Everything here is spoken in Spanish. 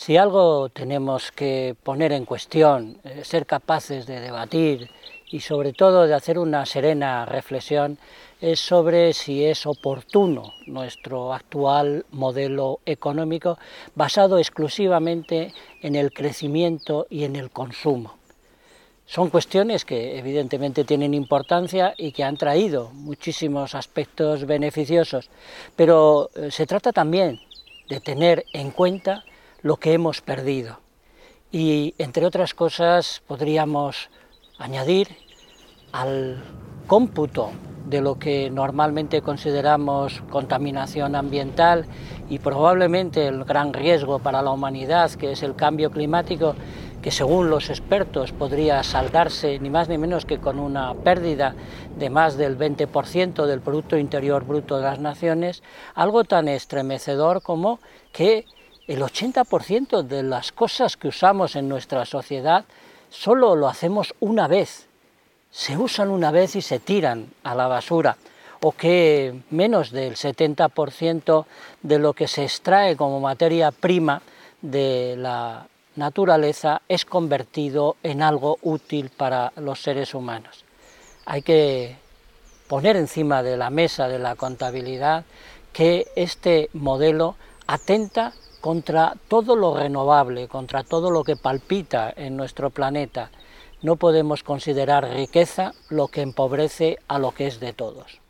Si algo tenemos que poner en cuestión, eh, ser capaces de debatir y sobre todo de hacer una serena reflexión, es sobre si es oportuno nuestro actual modelo económico basado exclusivamente en el crecimiento y en el consumo. Son cuestiones que evidentemente tienen importancia y que han traído muchísimos aspectos beneficiosos, pero eh, se trata también de tener en cuenta lo que hemos perdido. Y entre otras cosas podríamos añadir al cómputo de lo que normalmente consideramos contaminación ambiental y probablemente el gran riesgo para la humanidad, que es el cambio climático, que según los expertos podría saldarse ni más ni menos que con una pérdida de más del 20% del Producto Interior Bruto de las naciones, algo tan estremecedor como que el 80% de las cosas que usamos en nuestra sociedad solo lo hacemos una vez, se usan una vez y se tiran a la basura, o que menos del 70% de lo que se extrae como materia prima de la naturaleza es convertido en algo útil para los seres humanos. Hay que poner encima de la mesa de la contabilidad que este modelo atenta contra todo lo renovable, contra todo lo que palpita en nuestro planeta. No podemos considerar riqueza lo que empobrece a lo que es de todos.